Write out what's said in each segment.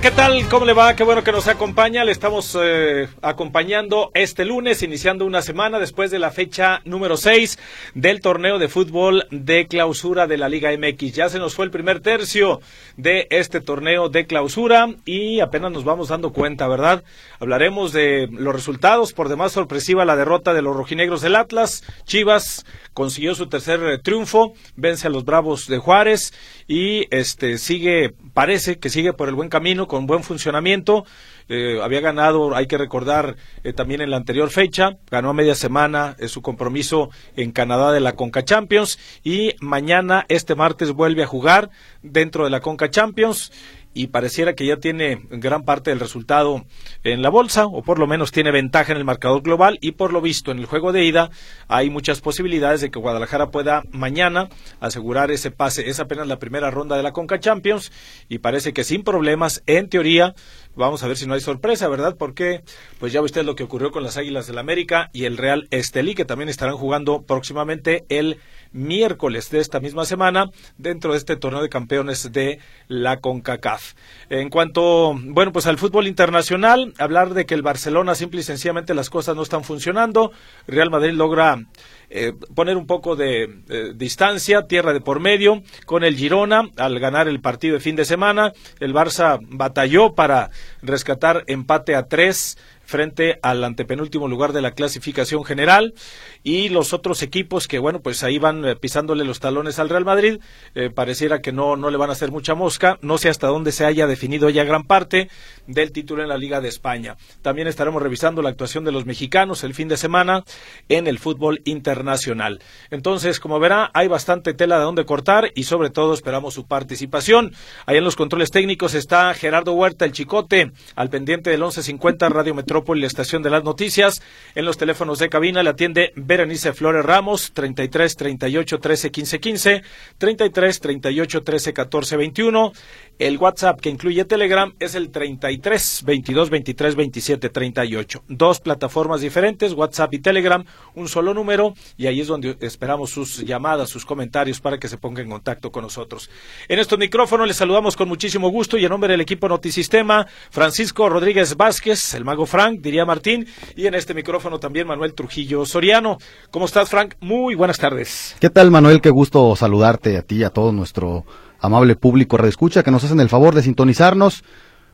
¿qué tal? ¿Cómo le va? Qué bueno que nos acompaña. Le estamos eh, acompañando este lunes, iniciando una semana después de la fecha número 6 del torneo de fútbol de clausura de la Liga MX. Ya se nos fue el primer tercio de este torneo de clausura y apenas nos vamos dando cuenta, ¿verdad? Hablaremos de los resultados. Por demás, sorpresiva la derrota de los rojinegros del Atlas. Chivas consiguió su tercer eh, triunfo, vence a los Bravos de Juárez y este sigue, parece que sigue por el buen camino, con buen funcionamiento. Eh, había ganado, hay que recordar, eh, también en la anterior fecha, ganó a media semana su compromiso en Canadá de la Conca Champions y mañana, este martes, vuelve a jugar dentro de la Conca Champions y pareciera que ya tiene gran parte del resultado en la bolsa o por lo menos tiene ventaja en el marcador global y por lo visto en el juego de ida hay muchas posibilidades de que Guadalajara pueda mañana asegurar ese pase. Es apenas la primera ronda de la Conca Champions y parece que sin problemas en teoría Vamos a ver si no hay sorpresa, ¿verdad? Porque pues ya usted lo que ocurrió con las Águilas del la América y el Real Estelí, que también estarán jugando próximamente el miércoles de esta misma semana dentro de este torneo de campeones de la CONCACAF. En cuanto, bueno, pues al fútbol internacional, hablar de que el Barcelona simple y sencillamente las cosas no están funcionando, Real Madrid logra eh, poner un poco de eh, distancia, tierra de por medio, con el Girona al ganar el partido de fin de semana. El Barça batalló para rescatar empate a tres frente al antepenúltimo lugar de la clasificación general. Y los otros equipos que bueno pues ahí van eh, pisándole los talones al Real Madrid eh, pareciera que no no le van a hacer mucha mosca. No sé hasta dónde se haya definido ya gran parte del título en la Liga de España. También estaremos revisando la actuación de los mexicanos el fin de semana en el fútbol internacional. Entonces como verá hay bastante tela de donde cortar y sobre todo esperamos su participación. Ahí en los controles técnicos está Gerardo Huerta el Chicote al pendiente del 1150 Radio Metro la estación de las noticias. En los teléfonos de cabina le atiende Berenice Flores Ramos, 33 38 13 15 15, 33 38 13 14 21. El WhatsApp que incluye Telegram es el 33 22 23 27 38. Dos plataformas diferentes, WhatsApp y Telegram, un solo número y ahí es donde esperamos sus llamadas, sus comentarios para que se ponga en contacto con nosotros. En estos micrófonos les saludamos con muchísimo gusto y en nombre del equipo Notisistema, Francisco Rodríguez Vázquez, el mago Frank, diría Martín, y en este micrófono también Manuel Trujillo Soriano. ¿Cómo estás, Frank? Muy buenas tardes. ¿Qué tal, Manuel? Qué gusto saludarte a ti y a todo nuestro amable público redescucha que nos hacen el favor de sintonizarnos.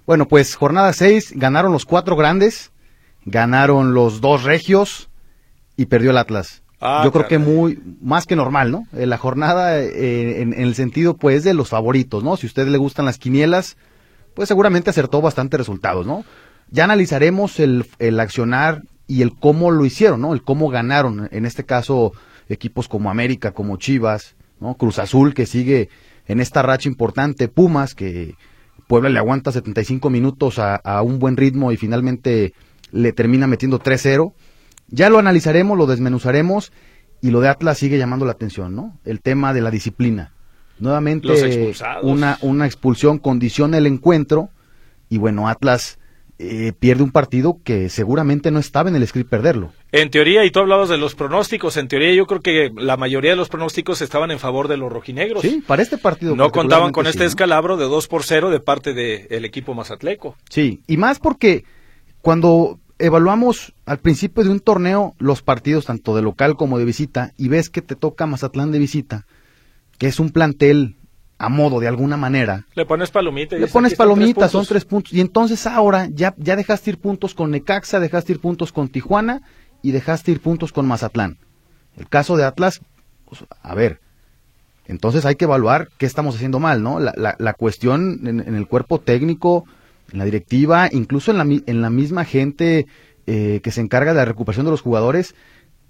Bueno, pues jornada 6, ganaron los cuatro grandes, ganaron los dos regios y perdió el Atlas. Ah, Yo creo que muy, más que normal, ¿no? Eh, la jornada eh, en, el sentido, pues, de los favoritos, ¿no? Si a usted le gustan las quinielas, pues seguramente acertó bastante resultados, ¿no? Ya analizaremos el, el accionar y el cómo lo hicieron, ¿no? El cómo ganaron, en este caso, equipos como América, como Chivas, ¿no? Cruz Azul, que sigue en esta racha importante, Pumas, que Puebla le aguanta 75 minutos a, a un buen ritmo y finalmente le termina metiendo 3-0. Ya lo analizaremos, lo desmenuzaremos y lo de Atlas sigue llamando la atención, ¿no? El tema de la disciplina. Nuevamente una, una expulsión condiciona el encuentro y bueno, Atlas eh, pierde un partido que seguramente no estaba en el script perderlo. En teoría, y tú hablabas de los pronósticos, en teoría yo creo que la mayoría de los pronósticos estaban en favor de los rojinegros. Sí, para este partido. No contaban con este escalabro de 2 por 0 de parte del equipo mazatleco. Sí, y más porque cuando evaluamos al principio de un torneo los partidos tanto de local como de visita y ves que te toca Mazatlán de visita, que es un plantel a modo de alguna manera. Le pones palomitas. Le pones palomitas, son tres puntos. Y entonces ahora ya, ya dejaste ir puntos con Necaxa, dejaste ir puntos con Tijuana y dejaste ir puntos con Mazatlán. El caso de Atlas, pues, a ver, entonces hay que evaluar qué estamos haciendo mal, ¿no? La, la, cuestión en, el cuerpo técnico, en la directiva, incluso en la, en la misma gente eh, que se encarga de la recuperación de los jugadores,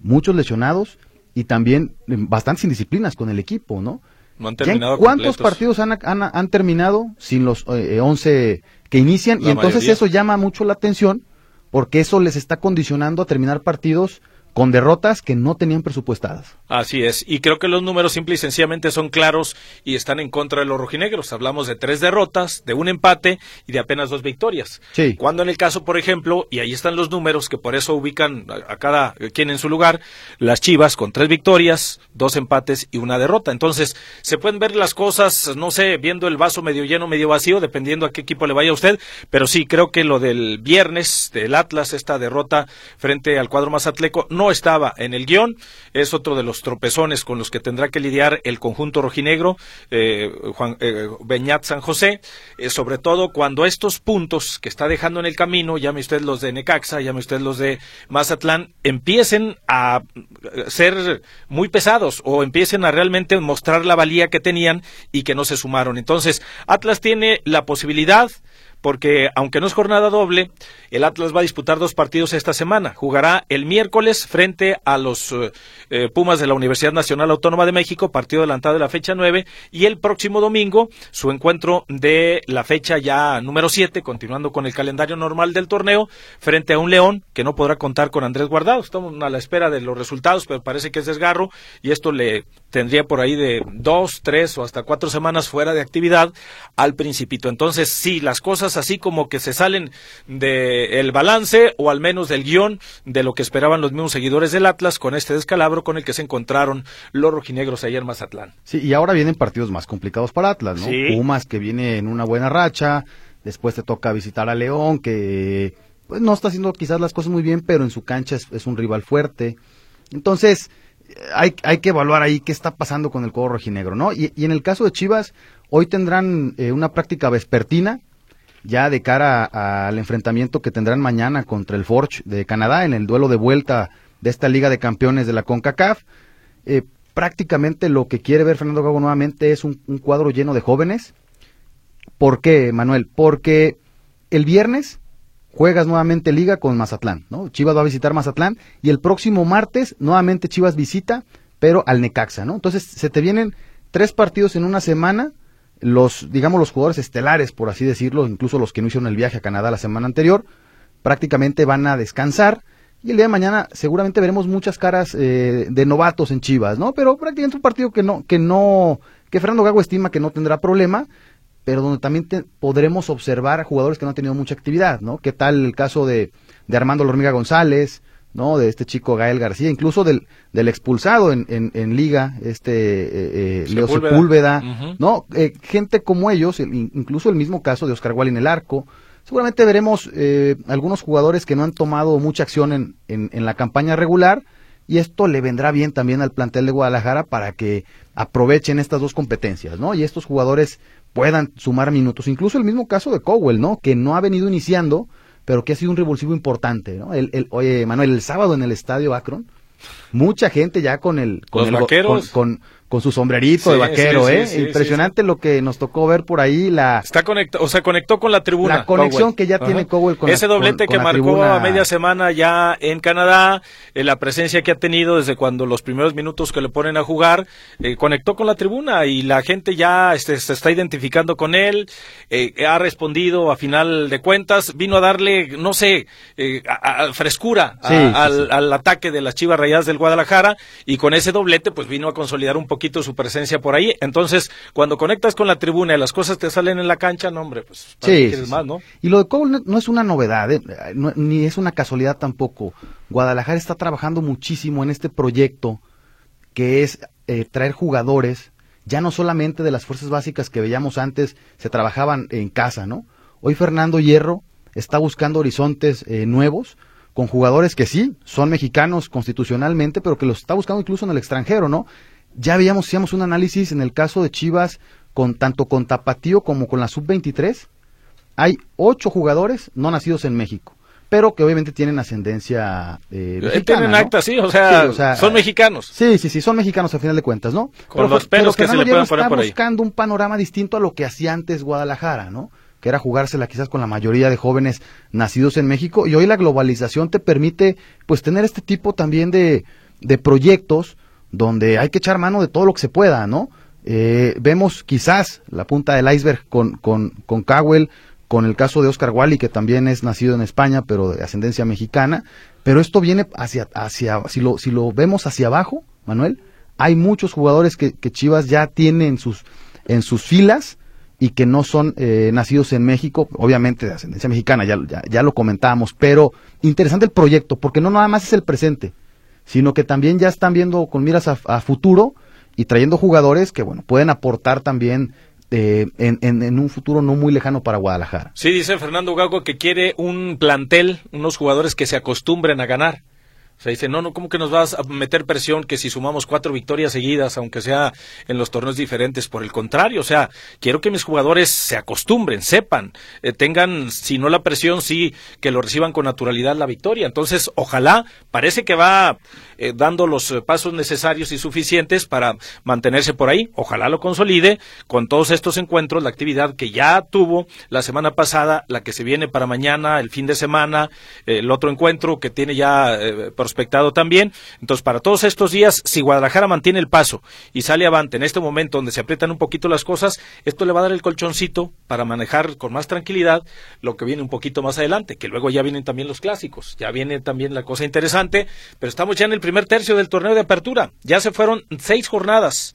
muchos lesionados y también bastantes indisciplinas con el equipo, ¿no? No han terminado ¿Cuántos partidos han, han, terminado sin los eh, 11 que inician? y entonces eso llama mucho la atención porque eso les está condicionando a terminar partidos con derrotas que no tenían presupuestadas. Así es, y creo que los números simple y sencillamente son claros y están en contra de los rojinegros. Hablamos de tres derrotas, de un empate y de apenas dos victorias. Sí. Cuando en el caso, por ejemplo, y ahí están los números que por eso ubican a, cada quien en su lugar, las Chivas con tres victorias, dos empates y una derrota. Entonces, se pueden ver las cosas, no sé, viendo el vaso medio lleno, medio vacío, dependiendo a qué equipo le vaya a usted, pero sí, creo que lo del viernes del Atlas, esta derrota frente al cuadro mazatleco, no estaba en el guion, es otro de los tropezones con los que tendrá que lidiar el conjunto rojinegro, eh, Juan eh, Beñat San José, eh, sobre todo cuando estos puntos que está dejando en el camino, llame usted los de Necaxa, llame usted los de Mazatlán, empiecen a ser muy pesados o empiecen a realmente mostrar la valía que tenían y que no se sumaron. Entonces, Atlas tiene la posibilidad porque aunque no es jornada doble, el Atlas va a disputar dos partidos esta semana. Jugará el miércoles frente a los eh, eh, Pumas de la Universidad Nacional Autónoma de México, partido adelantado de la fecha 9, y el próximo domingo su encuentro de la fecha ya número 7, continuando con el calendario normal del torneo, frente a un León que no podrá contar con Andrés Guardado. Estamos a la espera de los resultados, pero parece que es desgarro y esto le tendría por ahí de dos, tres o hasta cuatro semanas fuera de actividad al principito. Entonces, sí, las cosas así como que se salen del balance o al menos del guion de lo que esperaban los mismos seguidores del Atlas con este descalabro con el que se encontraron los rojinegros ayer en Mazatlán. Sí, y ahora vienen partidos más complicados para Atlas, ¿no? Pumas que viene en una buena racha, después te toca visitar a León que pues no está haciendo quizás las cosas muy bien, pero en su cancha es, un rival fuerte. Entonces, hay, hay, que evaluar ahí qué está pasando con el cuadro rojinegro, ¿no? Y, en el caso de Chivas, hoy tendrán eh, una práctica vespertina ya de cara al enfrentamiento que tendrán mañana contra el Forge de Canadá en el duelo de vuelta de esta Liga de Campeones de la CONCACAF. Eh, prácticamente lo que quiere ver Fernando Gago nuevamente es un, cuadro lleno de jóvenes. ¿Por qué, Manuel? Porque el viernes juegas nuevamente Liga con Mazatlán, ¿no? Chivas va a visitar Mazatlán y el próximo martes nuevamente Chivas visita, pero al Necaxa, ¿no? Entonces se te vienen tres partidos en una semana los, digamos, los jugadores estelares, por así decirlo, incluso los que no hicieron el viaje a Canadá la semana anterior, prácticamente van a descansar. Y el día de mañana seguramente veremos muchas caras eh, de novatos en Chivas, ¿no? Pero prácticamente un partido que no, que no, que Fernando Gago estima que no tendrá problema, pero donde también podremos observar a jugadores que no han tenido mucha actividad, ¿no? ¿Qué tal el caso de, de Armando Lormiga González, ¿no? De este chico Gael García, incluso del, del expulsado en, en, liga, este eh, eh Leo Sepúlveda, ¿no? Eh, gente como ellos, incluso el mismo caso de Oscar Wall en el arco. Seguramente veremos eh, algunos jugadores que no han tomado mucha acción en, en, en la campaña regular y esto le vendrá bien también al plantel de Guadalajara para que aprovechen estas dos competencias, ¿no? Y estos jugadores puedan sumar minutos. Incluso el mismo caso de Cowell, ¿no? Que no ha venido iniciando, pero que ha sido un revulsivo importante, ¿no? El, el, oye, Manuel, el sábado en el estadio Akron, mucha gente ya con el con el con, con su sombrerito de vaquero, ¿eh? Impresionante lo que nos tocó ver por ahí la Está conectado, o sea, conectó con la tribuna. La conexión que ya tiene Cowell con Ese doblete que marcó a media semana ya en Canadá, eh, la presencia que ha tenido desde cuando los primeros minutos que le ponen a jugar, eh, conectó con la tribuna y la gente ya este, se está identificando con él, eh, ha respondido a final de cuentas, vino a darle, no sé, a, frescura al, al, ataque de las Chivas Rayadas del Guadalajara y con ese doblete pues vino a consolidar un poco poquito su presencia por ahí. Entonces, cuando conectas con la tribuna y las cosas te salen en la cancha, no, hombre, pues sí, más, ¿no? Y lo de Cole no, es una novedad, ¿eh? ni es una casualidad tampoco. Guadalajara está trabajando muchísimo en este proyecto que es eh, traer jugadores, ya no solamente de las fuerzas básicas que veíamos antes, se trabajaban en casa, ¿no? Hoy Fernando Hierro está buscando horizontes eh, nuevos con jugadores que sí, son mexicanos constitucionalmente, pero que los está buscando incluso en el extranjero, ¿no? Ya veíamos, hacíamos un análisis en el caso de Chivas, con tanto con Tapatío como con la Sub-23. Hay ocho jugadores no nacidos en México pero que obviamente tienen ascendencia eh, mexicana, Tienen acta, sí o, sea, son mexicanos. Sí, sí, sí, son mexicanos al final de cuentas, ¿no? Con los pelos que se le pueden poner por ahí. buscando un panorama distinto a lo que hacía antes Guadalajara, ¿no? Que era jugársela quizás con la mayoría de jóvenes nacidos en México. Y hoy la globalización te permite, pues, tener este tipo también de, de proyectos donde hay que echar mano de todo lo que se pueda, ¿no? Eh, vemos quizás la punta del iceberg con, con, con Cowell, con el caso de Oscar Wally, que también es nacido en España, pero de ascendencia mexicana, pero esto viene hacia, hacia si, lo, si lo vemos hacia abajo, Manuel, hay muchos jugadores que, Chivas ya tiene en sus, en sus filas y que no son eh, nacidos en México, obviamente de ascendencia mexicana, ya, ya, lo comentábamos, pero interesante el proyecto, porque no nada más es el presente, sino que también ya están viendo con miras a, futuro y trayendo jugadores que, bueno, pueden aportar también eh, en, en, un futuro no muy lejano para Guadalajara. Sí, dice Fernando Gago que quiere un plantel, unos jugadores que se acostumbren a ganar. O sea, dice, no, no, ¿cómo que nos vas a meter presión que si sumamos cuatro victorias seguidas, aunque sea en los torneos diferentes? Por el contrario, o sea, quiero que mis jugadores se acostumbren, sepan, eh, tengan, si no la presión, sí, que lo reciban con naturalidad la victoria. Entonces, ojalá, parece que va eh, dando los eh, pasos necesarios y suficientes para mantenerse por ahí. Ojalá lo consolide con todos estos encuentros, la actividad que ya tuvo la semana pasada, la que se viene para mañana, el fin de semana, el otro encuentro que tiene ya prospectado también. Entonces, para todos estos días, si Guadalajara mantiene el paso y sale avante en este momento donde se aprietan un poquito las cosas, esto le va a dar el colchoncito para manejar con más tranquilidad lo que viene un poquito más adelante, que luego ya vienen también los clásicos, ya viene también la cosa interesante, pero estamos ya en el primer tercio del torneo de apertura, ya se fueron seis jornadas.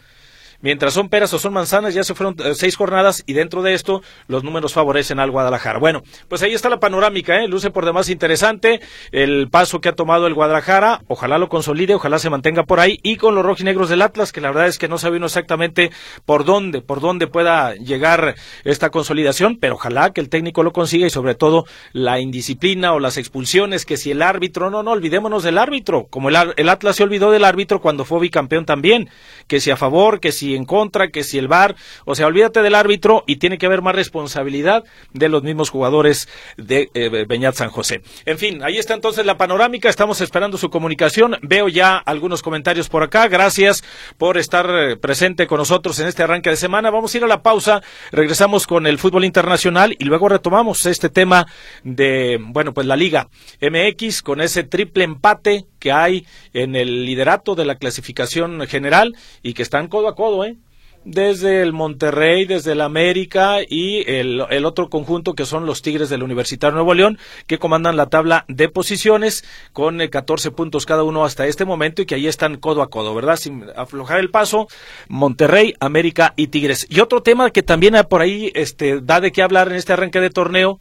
Mientras son peras o son manzanas, ya se fueron eh, seis jornadas y dentro de esto los números favorecen al Guadalajara. Bueno, pues ahí está la panorámica, ¿eh? luce por demás interesante el paso que ha tomado el Guadalajara. Ojalá lo consolide, ojalá se mantenga por ahí y con los rojinegros del Atlas, que la verdad es que no sabe uno exactamente por dónde, por dónde pueda llegar esta consolidación, pero ojalá que el técnico lo consiga y sobre todo la indisciplina o las expulsiones, que si el árbitro, no, no, olvidémonos del árbitro, como el, el Atlas se olvidó del árbitro cuando fue bicampeón también, que si a favor, que si en contra, que si el VAR, o sea, olvídate del árbitro y tiene que haber más responsabilidad de los mismos jugadores de eh, Beñat San José. En fin, ahí está entonces la panorámica, estamos esperando su comunicación, veo ya algunos comentarios por acá, gracias por estar eh, presente con nosotros en este arranque de semana, vamos a ir a la pausa, regresamos con el fútbol internacional y luego retomamos este tema de, bueno, pues la Liga MX con ese triple empate que hay en el liderato de la clasificación general y que están codo a codo, ¿eh? desde el Monterrey, desde el América y el, otro conjunto que son los Tigres del Universitario Nuevo León, que comandan la tabla de posiciones con 14 eh, puntos cada uno hasta este momento y que ahí están codo a codo, ¿verdad? Sin aflojar el paso, Monterrey, América y Tigres. Y otro tema que también por ahí este, da de qué hablar en este arranque de torneo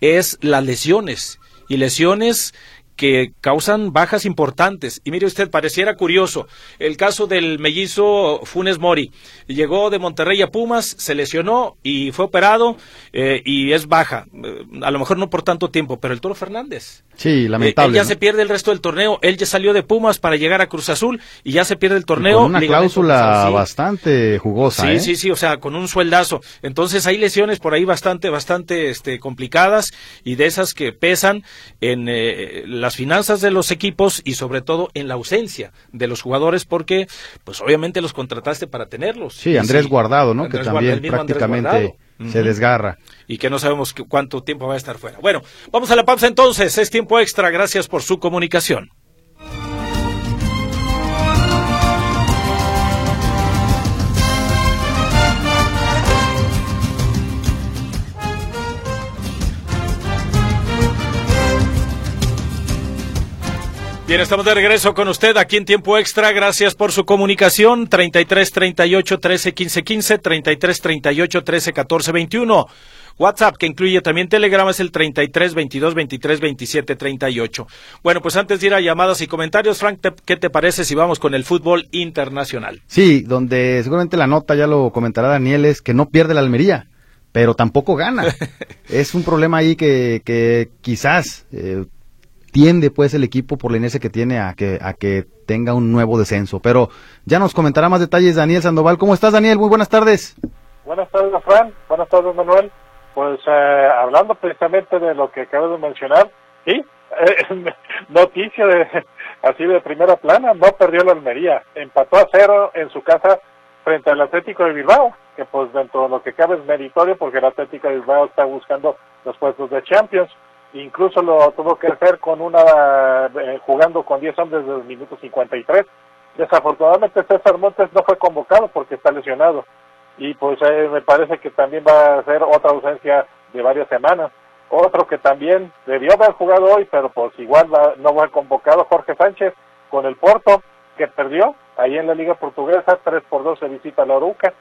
es las lesiones. Y lesiones que causan bajas importantes. Y mire usted, pareciera curioso el caso del mellizo Funes Mori. Llegó de Monterrey a Pumas, se lesionó y fue operado eh, y es baja. Eh, a lo mejor no por tanto tiempo, pero el Toro Fernández. Sí, lamentable. él ya se pierde el resto del torneo. Él ya salió de Pumas para llegar a Cruz Azul y ya se pierde el torneo. con una cláusula bastante jugosa. Sí, ¿eh? sí, sí, o sea, con un sueldazo. Entonces hay lesiones por ahí bastante, bastante este, complicadas y de esas que pesan en las finanzas de los equipos y sobre todo en la ausencia de los jugadores porque pues obviamente los contrataste para tenerlos. Sí, Andrés Guardado, ¿no? que también prácticamente se desgarra. Y que no sabemos cuánto tiempo va a estar fuera. Bueno, vamos a la pausa entonces, es tiempo extra, gracias por su comunicación. Bien, estamos de regreso con usted aquí en tiempo extra. Gracias por su comunicación. 33 38 13 15 15, 33 38 13 14 21. WhatsApp, que incluye también Telegram, es el 33 22 23 27 38. Bueno, pues antes de ir a llamadas y comentarios, Frank, ¿qué te parece si vamos con el fútbol internacional? Sí, donde seguramente la nota, ya lo comentará Daniel, es que no pierde la Almería pero tampoco gana. es un problema ahí que, que quizás eh, tiende pues el equipo por la inercia que tiene a que, a que tenga un nuevo descenso. Pero ya nos comentará más detalles Daniel Sandoval. ¿Cómo estás Daniel? Muy buenas tardes. Buenas tardes Fran, buenas tardes Manuel. Pues eh, hablando precisamente de lo que acabas de mencionar, sí, eh, noticia de, así de primera plana, no perdió la Almería, empató a cero en su casa frente al Atlético de Bilbao, que pues dentro de lo que cabe es meritorio porque el Atlético de Bilbao está buscando los puestos de Champions incluso lo tuvo que hacer con una eh, jugando con 10 hombres desde el minuto 53 Desafortunadamente César Montes no fue convocado porque está lesionado y pues eh, me parece que también va a ser otra ausencia de varias semanas. Otro que también debió haber jugado hoy, pero pues igual no fue convocado, Jorge Sánchez, con el Porto, que perdió ahí en la Liga Portuguesa, 3 por 2 se visita la Oruca.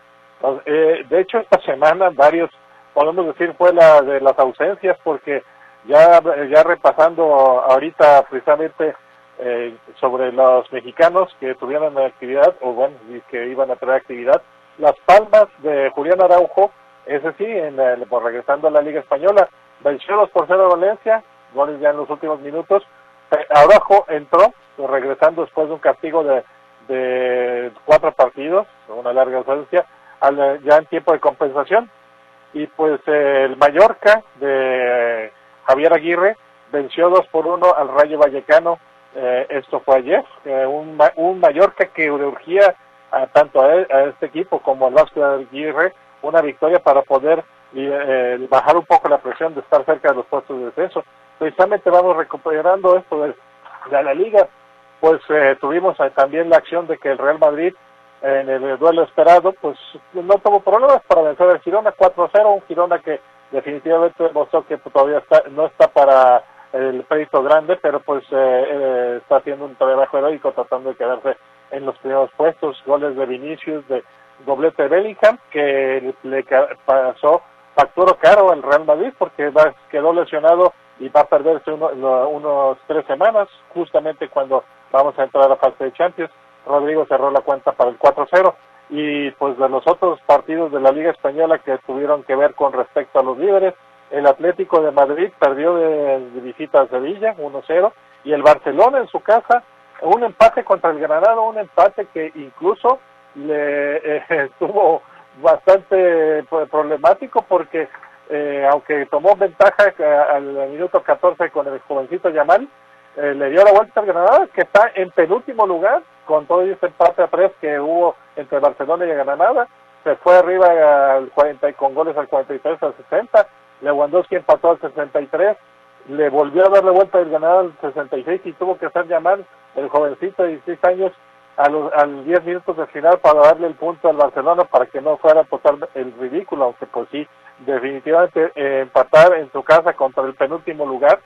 Eh, de hecho, esta semana varios, podemos decir, fue la de las ausencias, porque ya, ya repasando ahorita precisamente eh, sobre los mexicanos que tuvieron actividad, o bueno, que iban a tener actividad, las palmas de Julián Araujo, ese sí, en por regresando a la Liga Española, venció 2 por 0 a Valencia, goles ya en los últimos minutos. Eh, Araujo entró, regresando después de un castigo de, de cuatro partidos, una larga ausencia, ya en tiempo de compensación. Y pues el Mallorca de Javier Aguirre venció 2 por 1 al Rayo Vallecano. Eh, esto fue ayer. Eh, un, un Mallorca que urgía a, tanto a, este equipo como al Vasco de Aguirre una victoria para poder eh, bajar un poco la presión de estar cerca de los puestos de descenso. Precisamente vamos recuperando esto de, la liga, pues eh, tuvimos también la acción de que el Real Madrid en el duelo esperado, pues no tuvo problemas para vencer al Girona 4-0, un Girona que definitivamente demostró que todavía está, no está para el crédito grande, pero pues eh, está haciendo un trabajo heroico tratando de quedarse en los primeros puestos, goles de Vinicius, de doblete de Bellingham, que le pasó facturó caro al Real Madrid porque va, quedó lesionado y va a perderse uno, unos tres semanas, justamente cuando vamos a entrar a la fase de Champions. Rodrigo cerró la cuenta para el 4-0 y pues de los otros partidos de la Liga Española que tuvieron que ver con respecto a los líderes, el Atlético de Madrid perdió de, visita a Sevilla 1-0 y el Barcelona en su casa un empate contra el Granada, un empate que incluso le eh, estuvo bastante pues, problemático porque eh, aunque tomó ventaja eh, al minuto 14 con el jovencito Yamal, le dio la vuelta al Granada, que está en penúltimo lugar, con todo ese empate a tres que hubo entre Barcelona y Granada. Se fue arriba al 40 con goles al 43 al 60. Lewandowski empató al 63. Le volvió a dar la vuelta al Granada al 66 y tuvo que hacer llamar el jovencito de 16 años a los al 10 minutos del final para darle el punto al Barcelona para que no fuera total el ridículo, aunque pues sí, definitivamente eh, empatar en su casa contra el penúltimo lugar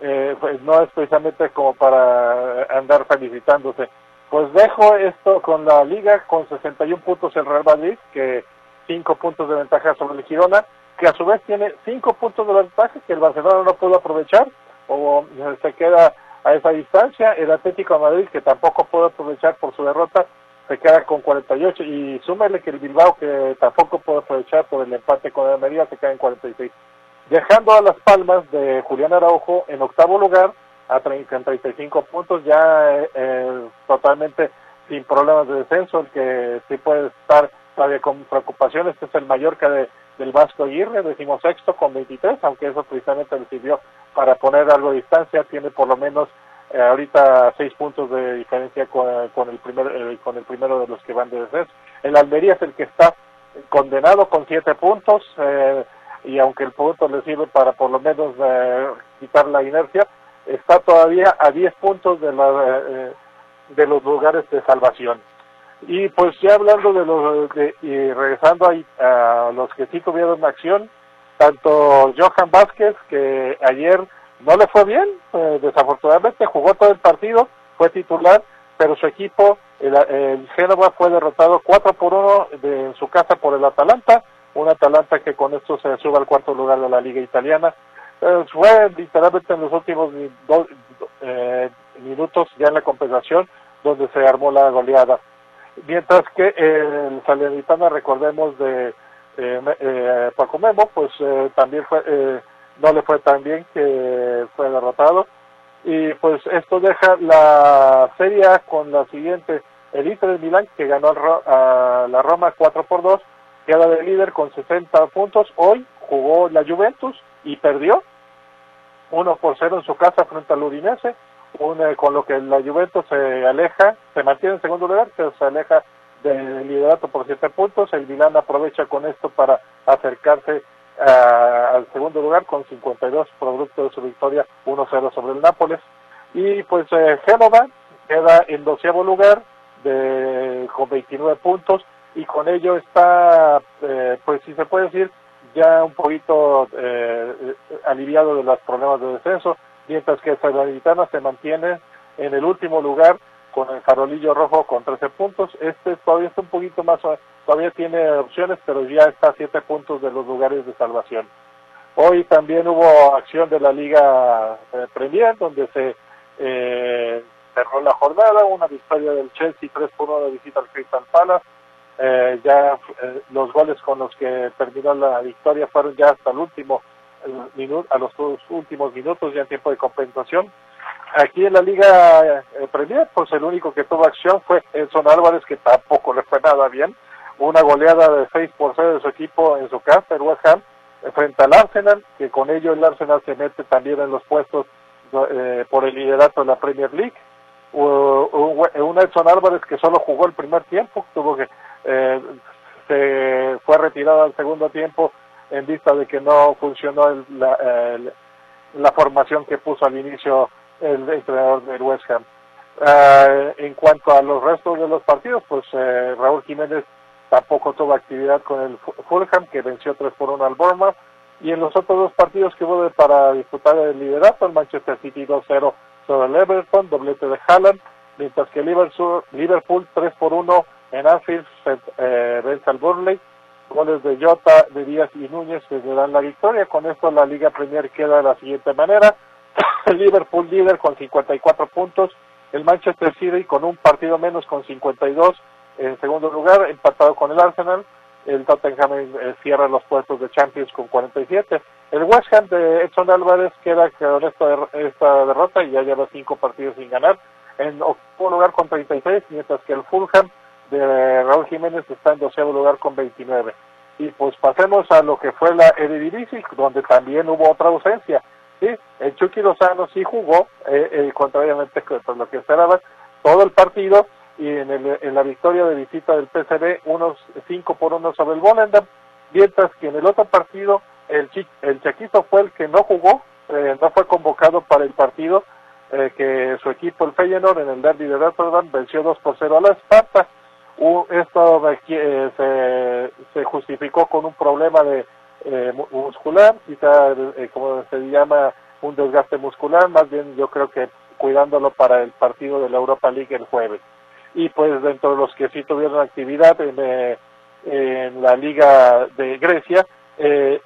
eh, pues no es precisamente como para andar felicitándose. Pues dejo esto con la liga con 61 puntos el Real Madrid, que 5 puntos de ventaja sobre el Girona, que a su vez tiene 5 puntos de ventaja que el Barcelona no pudo aprovechar o se queda a esa distancia. El Atlético de Madrid, que tampoco pudo aprovechar por su derrota, se queda con 48. Y súmele que el Bilbao, que tampoco pudo aprovechar por el empate con el Almería, se queda en 46. Dejando a Las Palmas de Julián Araujo en octavo lugar, a 35 puntos, ya eh, totalmente sin problemas de descenso. El que sí puede estar todavía con preocupaciones es el Mallorca de, del Vasco Aguirre, decimos sexto con 23, aunque eso precisamente le sirvió para poner algo de distancia, tiene por lo menos eh, ahorita seis puntos de diferencia con, el primer, eh, con el primero de los que van de descenso. El Almería es el que está condenado con siete puntos eh, y aunque el punto le sirve para por lo menos quitar la inercia, está todavía a diez puntos de, la, de los lugares de salvación. Y pues ya hablando de los, y regresando a los que sí tuvieron acción, tanto Johan Vázquez, que ayer no le fue bien, eh, desafortunadamente jugó todo el partido, fue titular, pero su equipo, el, Génova, fue derrotado 4 por 1 en su casa por el Atalanta, un Atalanta que con esto se sube al cuarto lugar de la Liga Italiana. Eh, fue literalmente en los últimos eh, minutos ya en la compensación donde se armó la goleada. Mientras que el Salernitana, recordemos, de eh, eh, Paco Memo, pues eh, también fue, no le fue tan bien que fue derrotado. Y pues esto deja la serie con la siguiente, el Inter de Milán, que ganó a la Roma 4 por 2, queda de líder con 60 puntos. Hoy jugó la Juventus y perdió 1 por 0 en su casa frente al Udinese, con lo que la Juventus se aleja, se mantiene en segundo lugar, pero se aleja del liderato por siete puntos. El Milán aprovecha con esto para acercarse al segundo lugar con 52 producto de su victoria 1-0 sobre el Nápoles. Y pues eh, Génova queda en doceavo lugar de, con 29 puntos y con ello está, eh, pues si se puede decir, ya un poquito eh, aliviado de los problemas de descenso, mientras que Salernitana se mantiene en el último lugar con el farolillo rojo con 13 puntos. Este todavía está un poquito más, todavía tiene opciones, pero ya está a 7 puntos de los lugares de salvación. Hoy también hubo acción de la Liga eh, Premier, donde se eh, cerró la jornada, una victoria del Chelsea 3 por 1 de visita al Crystal Palace. Eh, ya eh, los goles con los que terminó la victoria fueron ya hasta el último minuto, a los últimos minutos, ya en tiempo de compensación. Aquí en la Liga eh, Premier, pues el único que tuvo acción fue Edson Álvarez, que tampoco le fue nada bien. Una goleada de 6 por 0 de su equipo en su casa, el West Ham, frente al Arsenal, que con ello el Arsenal se mete también en los puestos eh, por el liderato de la Premier League. Un Edson Álvarez que solo jugó el primer tiempo, tuvo que eh, se fue retirado al segundo tiempo en vista de que no funcionó el, la, la formación que puso al inicio el entrenador del West Ham. Uh, en cuanto a los restos de los partidos, pues eh, Raúl Jiménez tampoco tuvo actividad con el Fulham, que venció 3 por 1 al Bournemouth. Y en los otros dos partidos que hubo para disputar el liderato, el Manchester City 2-0 sobre el Everton, doblete de Haaland, mientras que Liverpool, Liverpool 3 por 1 en Anfield eh, vence al Burnley. Goles de Jota, de Díaz y Núñez que le dan la victoria. Con esto la Liga Premier queda de la siguiente manera. el Liverpool líder con 54 puntos. El Manchester City con un partido menos con 52 en segundo lugar, empatado con el Arsenal. El Tottenham eh, cierra los puestos de Champions con 47. El West Ham de Edson Álvarez queda con esta, esta derrota y ya lleva cinco partidos sin ganar. En octavo lugar con 36, mientras que el Fulham de Raúl Jiménez está en doceavo lugar con 29. Y pues pasemos a lo que fue la Eredivisie, donde también hubo otra ausencia. Sí, el Chucky Lozano sí jugó, eh, eh, contrariamente a lo que esperaba, todo el partido, y en, el, en la victoria de visita del PCB unos 5 por 1 sobre el Volendam, mientras que en el otro partido el, el Chaquito fue el que no jugó, eh, no fue convocado para el partido, eh, que su equipo, el Feyenoord, en el derby de Rotterdam, venció 2 por 0 a la Esparta. Esto eh, se, se justificó con un problema de eh, muscular, quizá eh, como se llama un desgaste muscular, más bien yo creo que cuidándolo para el partido de la Europa League el jueves. Y pues dentro de los que sí tuvieron actividad en, eh, en la Liga de Grecia, eh,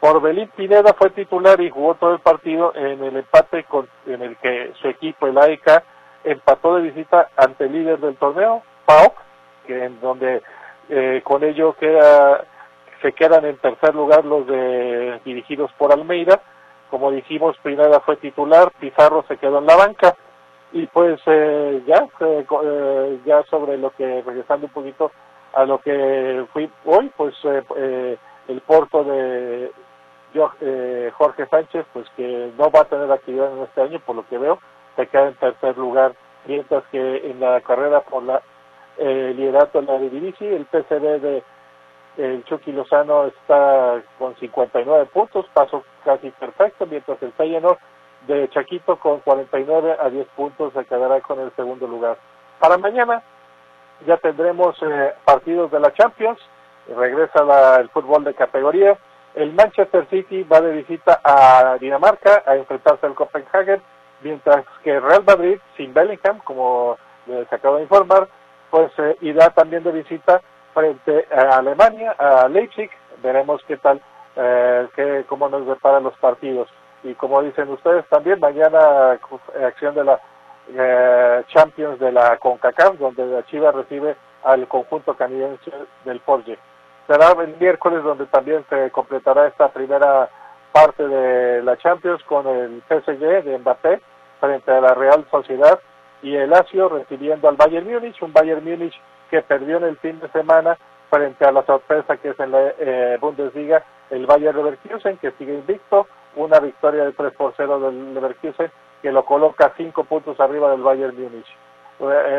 Orbelín Pineda fue titular y jugó todo el partido en el empate con, en el que su equipo, el AEK, empató de visita ante el líder del torneo, Que en donde eh, con ello queda, se quedan en tercer lugar los de, dirigidos por Almeida. Como dijimos, Pineda fue titular, Pizarro se quedó en la banca y pues eh, ya eh, ya sobre lo que regresando un poquito a lo que fui hoy pues eh, eh el porto de eh, Jorge Sánchez pues que no va a tener actividad en este año por lo que veo se queda en tercer lugar mientras que en la carrera por la eh, liderato en la Divisi el PCB de el Chucky Lozano está con 59 puntos paso casi perfecto mientras el Feyenoord de Chaquito con 49 a 10 puntos se quedará con el segundo lugar. Para mañana ya tendremos eh, partidos de la Champions, regresa la, el fútbol de categoría, el Manchester City va de visita a Dinamarca a enfrentarse al Copenhagen, mientras que Real Madrid sin Bellingham, como se acaba de informar, pues eh, irá también de visita frente a Alemania, a Leipzig, veremos qué tal, eh, qué, cómo nos deparan los partidos. Y como dicen ustedes también, mañana eh, acción de la eh, Champions de la CONCACAF, donde la Chivas recibe al conjunto canadiense del Forge. Será el miércoles donde también se completará esta primera parte de la Champions con el PSG de Mbappé frente a la Real Sociedad y el Lazio recibiendo al Bayern Múnich, un Bayern Múnich que perdió en el fin de semana frente a la sorpresa que es en la eh, Bundesliga el Bayern Leverkusen que sigue invicto una victoria de 3 por 0 del Leverkusen que lo coloca 5 puntos arriba del Bayern Múnich.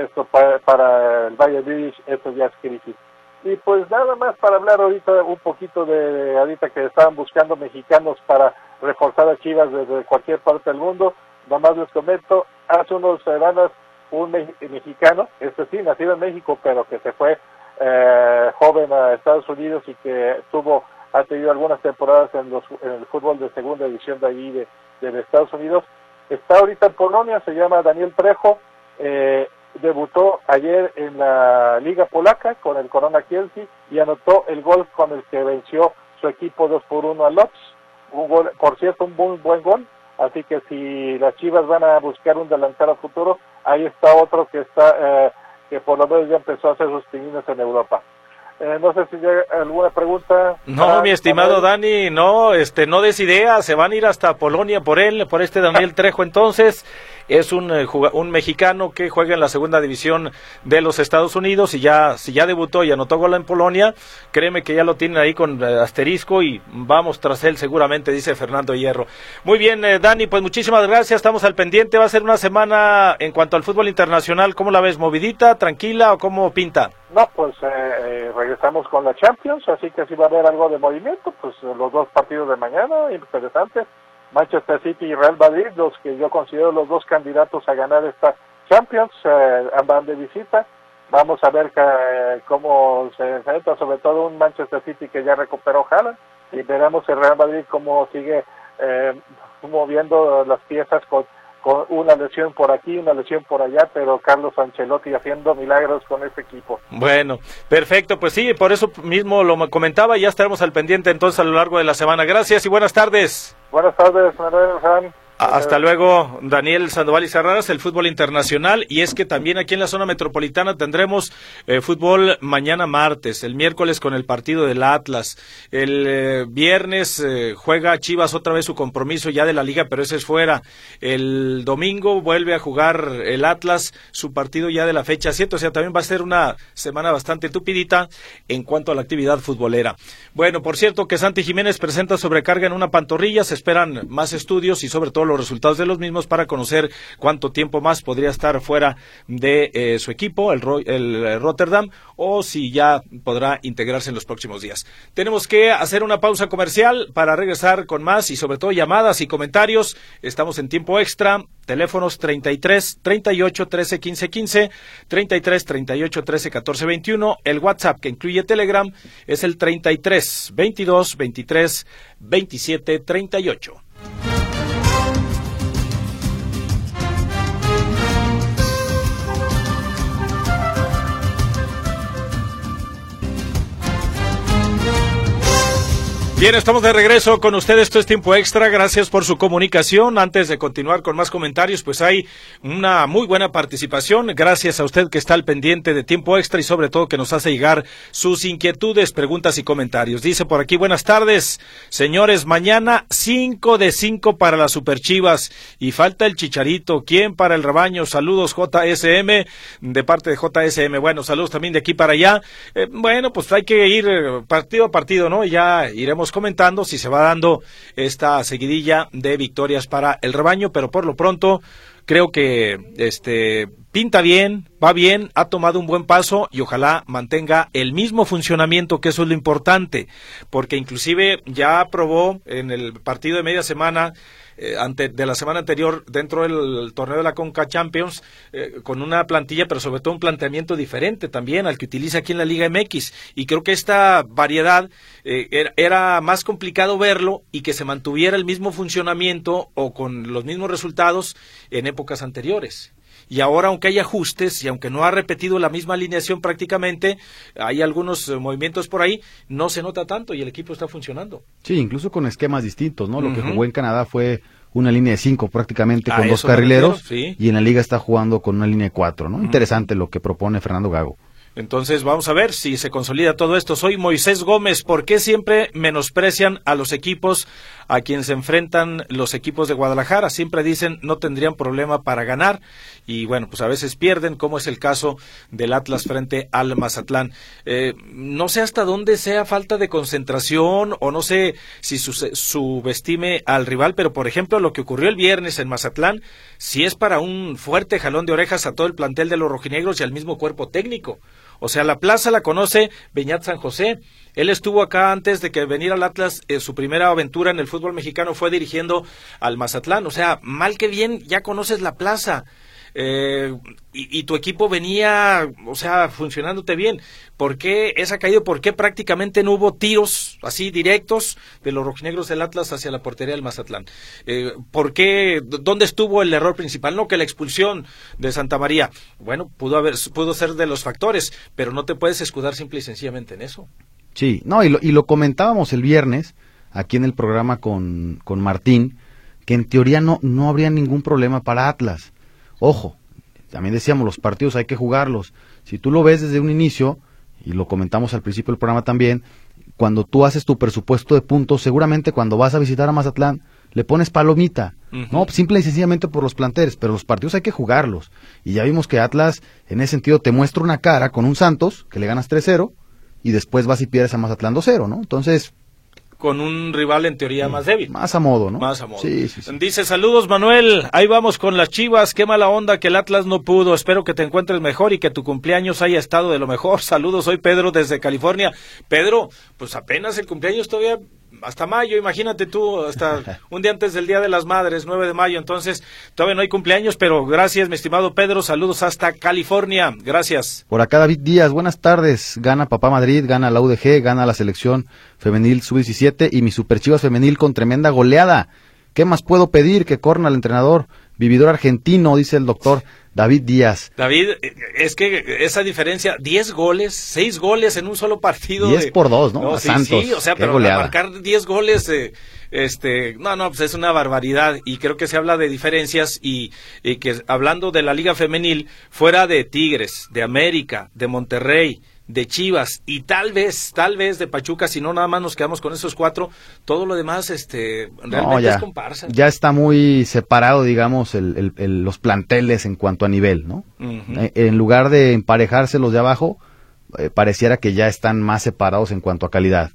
Esto para, el Bayern Múnich, esto ya es crisis. Y pues nada más para hablar ahorita un poquito de ahorita que estaban buscando mexicanos para reforzar a Chivas desde cualquier parte del mundo, nada más les comento, hace unas semanas un mexicano, este sí, nacido en México, pero que se fue eh, joven a Estados Unidos y que tuvo, ha tenido algunas temporadas en, los, en el fútbol de segunda división de allí de, de Estados Unidos. Está ahorita en Polonia, se llama Daniel Prejo, eh, debutó ayer en la Liga Polaca con el Corona Kielce y anotó el gol con el que venció su equipo 2 por 1 a Lotz. Un gol, por cierto, un buen, buen gol. Así que si las Chivas van a buscar un delantero futuro, ahí está otro que está eh, que por lo menos ya empezó a hacer sus pininos en Europa. Eh, no sé si hay alguna pregunta. No, mi estimado Dani, no, este, no des idea, se van a ir hasta Polonia por él, por este Daniel Trejo entonces es un, eh, un mexicano que juega en la segunda división de los Estados Unidos y ya, si ya debutó y anotó gol en Polonia, créeme que ya lo tienen ahí con eh, asterisco y vamos tras él seguramente, dice Fernando Hierro. Muy bien, eh, Dani, pues muchísimas gracias, estamos al pendiente, va a ser una semana en cuanto al fútbol internacional, ¿cómo la ves? ¿Movidita, tranquila o cómo pinta? No, pues regresamos con la Champions, así que si va a haber algo de movimiento, pues los dos partidos de mañana, interesantes. Manchester City y Real Madrid, los que yo considero los dos candidatos a ganar esta Champions, eh, van de visita. Vamos a ver que, cómo se enfrenta, sobre todo un Manchester City que ya recuperó Jala, y veremos el Real Madrid cómo sigue eh, moviendo las piezas con, con una lesión por aquí, una lesión por allá, pero Carlos Ancelotti haciendo milagros con este equipo. Bueno, perfecto, pues sí, por eso mismo lo comentaba y ya estaremos al pendiente entonces a lo largo de la semana. Gracias y buenas tardes. Buenas tardes, Manuel hasta luego, Daniel Sandoval y Serraras, el fútbol internacional. Y es que también aquí en la zona metropolitana tendremos eh, fútbol mañana martes, el miércoles con el partido del Atlas. El eh, viernes eh, juega Chivas otra vez su compromiso ya de la liga, pero ese es fuera. El domingo vuelve a jugar el Atlas su partido ya de la fecha 7. O sea, también va a ser una semana bastante tupidita en cuanto a la actividad futbolera. Bueno, por cierto que Santi Jiménez presenta sobrecarga en una pantorrilla. Se esperan más estudios y sobre todo los resultados de los mismos para conocer cuánto tiempo más podría estar fuera de eh, su equipo, el, el eh, Rotterdam, o si ya podrá integrarse en los próximos días. Tenemos que hacer una pausa comercial para regresar con más y sobre todo llamadas y comentarios. Estamos en tiempo extra. Teléfonos 33 38 13 15 15, 33 38 13 14 21. El WhatsApp que incluye Telegram es el 33 22 23 27 38. Bien, estamos de regreso con ustedes. Esto es tiempo extra. Gracias por su comunicación. Antes de continuar con más comentarios, pues hay una muy buena participación. Gracias a usted que está al pendiente de tiempo extra y sobre todo que nos hace llegar sus inquietudes, preguntas y comentarios. Dice por aquí, buenas tardes, señores. Mañana 5 de 5 para las Superchivas y falta el chicharito. ¿Quién para el rebaño? Saludos JSM de parte de JSM. Bueno, saludos también de aquí para allá. Eh, bueno, pues hay que ir eh, partido a partido, ¿no? Ya iremos comentando si se va dando esta seguidilla de victorias para el rebaño, pero por lo pronto creo que este pinta bien, va bien, ha tomado un buen paso y ojalá mantenga el mismo funcionamiento, que eso es lo importante, porque inclusive ya probó en el partido de media semana eh, ante, de la semana anterior dentro del torneo de la Conca Champions eh, con una plantilla, pero sobre todo un planteamiento diferente también al que utiliza aquí en la Liga MX. Y creo que esta variedad eh, era, era, más complicado verlo y que se mantuviera el mismo funcionamiento o con los mismos resultados en épocas anteriores y ahora aunque hay ajustes y aunque no ha repetido la misma alineación prácticamente, hay algunos eh, movimientos por ahí, no se nota tanto y el equipo está funcionando. Sí, incluso con esquemas distintos, ¿no? Lo que jugó en Canadá fue una línea de cinco prácticamente con dos carrileros y en la liga está jugando con una línea de cuatro, ¿no? Interesante lo que propone Fernando Gago. Entonces vamos a ver si se consolida todo esto. Soy Moisés Gómez. ¿Por qué siempre menosprecian a los equipos a quienes se enfrentan los equipos de Guadalajara? Siempre dicen no tendrían problema para ganar y bueno, pues a veces pierden, como es el caso del Atlas frente al Mazatlán. Eh, no sé hasta dónde sea falta de concentración o no sé si subestime al rival, pero por ejemplo lo que ocurrió el viernes en Mazatlán, si es para un fuerte jalón de orejas a todo el plantel de los rojinegros y al mismo cuerpo técnico. O sea, la plaza la conoce Beñat San José. Él estuvo acá antes de que venir al Atlas. Eh, su primera aventura en el fútbol mexicano fue dirigiendo al Mazatlán. O sea, mal que bien, ya conoces la plaza. eh, y, tu equipo venía, o sea, funcionándote bien. ¿Por qué esa caída? ¿Por qué prácticamente no hubo tiros así directos de los rojinegros del Atlas hacia la portería del Mazatlán? Eh, ¿Por qué? ¿Dónde estuvo el error principal? No que la expulsión de Santa María. Bueno, pudo haber, pudo ser de los factores, pero no te puedes escudar simple y sencillamente en eso. Sí, no, y lo, y lo comentábamos el viernes aquí en el programa con, con Martín, que en teoría no, no habría ningún problema para Atlas. Ojo, también decíamos, los partidos hay que jugarlos. Si tú lo ves desde un inicio, y lo comentamos al principio del programa también, cuando tú haces tu presupuesto de puntos, seguramente cuando vas a visitar a Mazatlán, le pones palomita, ¿no? Simple y sencillamente por los planteles, pero los partidos hay que jugarlos. Y ya vimos que Atlas, en ese sentido, te muestra una cara con un Santos, que le ganas 3-0, y después vas y pierdes a Mazatlán 2-0, ¿no? Entonces, con un rival en teoría más débil. Más a modo, ¿no? Más a modo. Dice, saludos Manuel, ahí vamos con las chivas, qué mala onda que el Atlas no pudo, espero que te encuentres mejor y que tu cumpleaños haya estado de lo mejor. Saludos, soy Pedro desde California. Pedro, pues apenas el cumpleaños todavía hasta mayo, imagínate tú, hasta un día antes del Día de las Madres, 9 de mayo, entonces todavía no hay cumpleaños, pero gracias, mi estimado Pedro, saludos hasta California, gracias. Por acá David Díaz, buenas tardes, gana Papá Madrid, gana la UDG, gana la selección femenil sub-17 y mi superchivas femenil con tremenda goleada. ¿Qué más puedo pedir que corna al entrenador? Vividor argentino, dice el doctor David Díaz. David, es que esa diferencia, 10 goles, 6 goles en un solo partido. 10 por 2, ¿no? sí, sí, o sea, pero marcar 10 goles, eh, este, no, no, pues es una barbaridad. Y creo que se habla de diferencias y, y que hablando de la Liga Femenil, fuera de Tigres, de América, de Monterrey, de Chivas y tal vez, tal vez de Pachuca, si no nada más nos quedamos con esos cuatro, todo lo demás este realmente ya, es comparsa. Ya está muy separado, digamos, el, los planteles en cuanto a nivel, ¿no? Eh, en lugar de emparejarse los de abajo, eh, pareciera que ya están más separados en cuanto a calidad.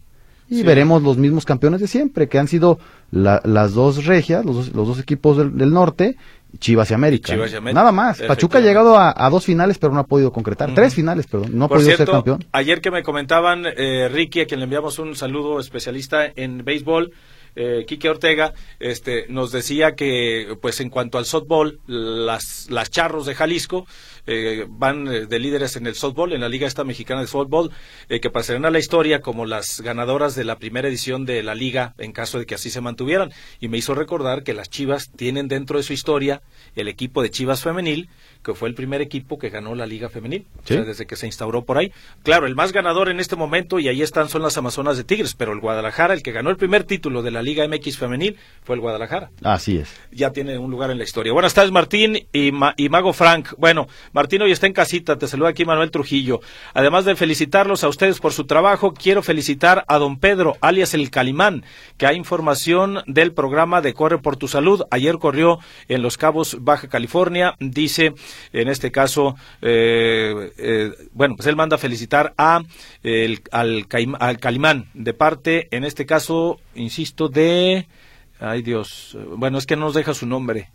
Y veremos los mismos campeones de siempre, que han sido las dos regias, los dos, los dos equipos del norte, Chivas y América. Nada más. Pachuca ha llegado a, dos finales, pero no ha podido concretar. Tres finales, perdón. No ha podido ser campeón. Ayer que me comentaban, eh, Ricky, a quien le enviamos un saludo especialista en béisbol, eh, Quique Ortega, este, nos decía que, pues en cuanto al softball, las, las charros de Jalisco eh, van eh, de líderes en el softball, en la Liga esta mexicana de softball, eh, que pasarán a la historia como las ganadoras de la primera edición de la liga en caso de que así se mantuvieran. Y me hizo recordar que las Chivas tienen dentro de su historia el equipo de Chivas femenil, que fue el primer equipo que ganó la Liga Femenil, desde que se instauró por ahí. Claro, el más ganador en este momento, y ahí están, son las Amazonas de Tigres, pero el Guadalajara, el que ganó el primer título de la Liga MX Femenil, fue el Guadalajara. Así es. Ya tiene un lugar en la historia. Buenas tardes, Martín y, y Mago Frank. Bueno, Martín hoy está en casita, te saluda aquí Manuel Trujillo. Además de felicitarlos a ustedes por su trabajo, quiero felicitar a don Pedro, alias el Calimán, que hay información del programa de Corre por tu Salud. Ayer corrió en Los Cabos, Baja California. Dice en este caso, eh, eh, bueno, pues él manda felicitar a el, al, al Calimán de parte, en este caso, insisto, de... Ay Dios, bueno, es que no nos deja su nombre.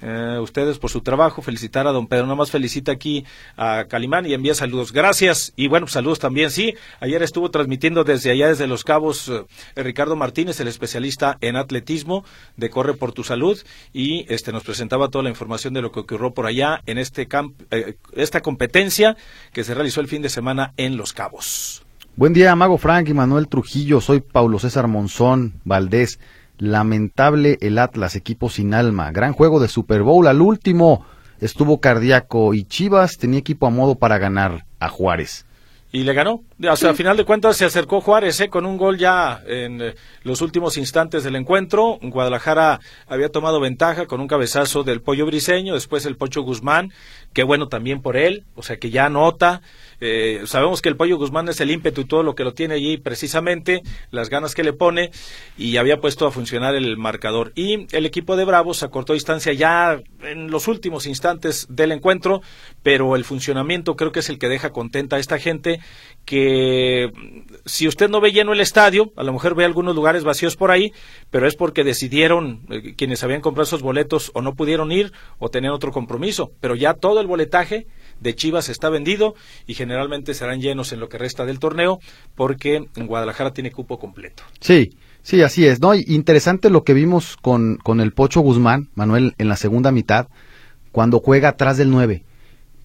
Eh, ustedes por su trabajo, felicitar a don Pedro, nada más felicita aquí a Calimán y envía saludos. Gracias y bueno, saludos también, sí. Ayer estuvo transmitiendo desde allá, desde Los Cabos, eh, Ricardo Martínez, el especialista en atletismo de Corre por tu Salud y este nos presentaba toda la información de lo que ocurrió por allá en este eh, esta competencia que se realizó el fin de semana en Los Cabos. Buen día, Mago Frank y Manuel Trujillo. Soy Paulo César Monzón Valdés. Lamentable el Atlas, equipo sin alma. Gran juego de Super Bowl. Al último estuvo cardíaco y Chivas tenía equipo a modo para ganar a Juárez. Y le ganó. O sea, a final de cuentas se acercó Juárez ¿eh? con un gol ya en eh, los últimos instantes del encuentro. Guadalajara había tomado ventaja con un cabezazo del Pollo Briseño, después el Pocho Guzmán, que bueno también por él, o sea que ya anota. Eh, sabemos que el Pollo Guzmán es el ímpetu y todo lo que lo tiene allí precisamente, las ganas que le pone y había puesto a funcionar el marcador. Y el equipo de Bravos acortó distancia ya en los últimos instantes del encuentro, pero el funcionamiento creo que es el que deja contenta a esta gente que si usted no ve lleno el estadio, a lo mejor ve algunos lugares vacíos por ahí, pero es porque decidieron eh, quienes habían comprado esos boletos o no pudieron ir o tenían otro compromiso, pero ya todo el boletaje de Chivas está vendido y generalmente serán llenos en lo que resta del torneo porque en Guadalajara tiene cupo completo. Sí, sí, así es, ¿no? interesante lo que vimos con, con el Pocho Guzmán, Manuel, en la segunda mitad, cuando juega atrás del 9,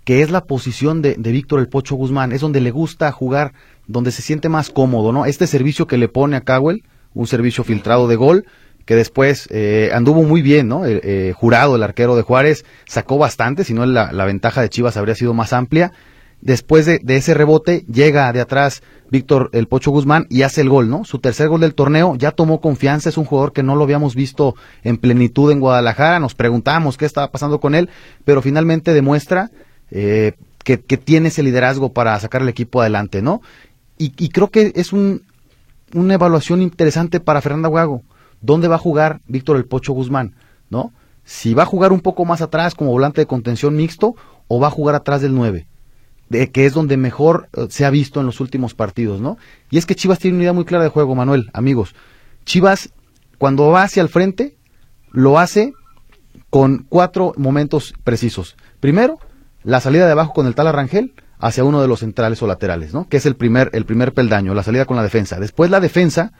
que es la posición de, de Víctor el Pocho Guzmán, es donde le gusta jugar, donde se siente más cómodo, ¿no? Este servicio que le pone a Cowell, un servicio filtrado de gol, que después eh, anduvo muy bien, ¿no? Eh, jurado, el arquero de Juárez, sacó bastante, si no la, ventaja de Chivas habría sido más amplia. Después de, ese rebote, llega de atrás Víctor el Pocho Guzmán y hace el gol, ¿no? Su tercer gol del torneo, ya tomó confianza, es un jugador que no lo habíamos visto en plenitud en Guadalajara, nos preguntamos qué estaba pasando con él, pero finalmente demuestra eh, que, que, tiene ese liderazgo para sacar el equipo adelante, ¿no? Y, y creo que es un, una evaluación interesante para Fernanda Huago dónde va a jugar Víctor el Pocho Guzmán, ¿no? Si va a jugar un poco más atrás como volante de contención mixto o va a jugar atrás del 9, de, que es donde mejor uh, se ha visto en los últimos partidos, ¿no? Y es que Chivas tiene una idea muy clara de juego, Manuel, amigos. Chivas, cuando va hacia el frente, lo hace con cuatro momentos precisos. Primero, la salida de abajo con el tal Arrangel hacia uno de los centrales o laterales, ¿no? Que es el primer, el primer peldaño, la salida con la defensa. Después la defensa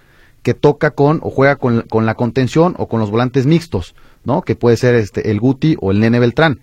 que toca con o juega con, con, la contención o con los volantes mixtos, ¿no? Que puede ser este el Guti o el Nene Beltrán.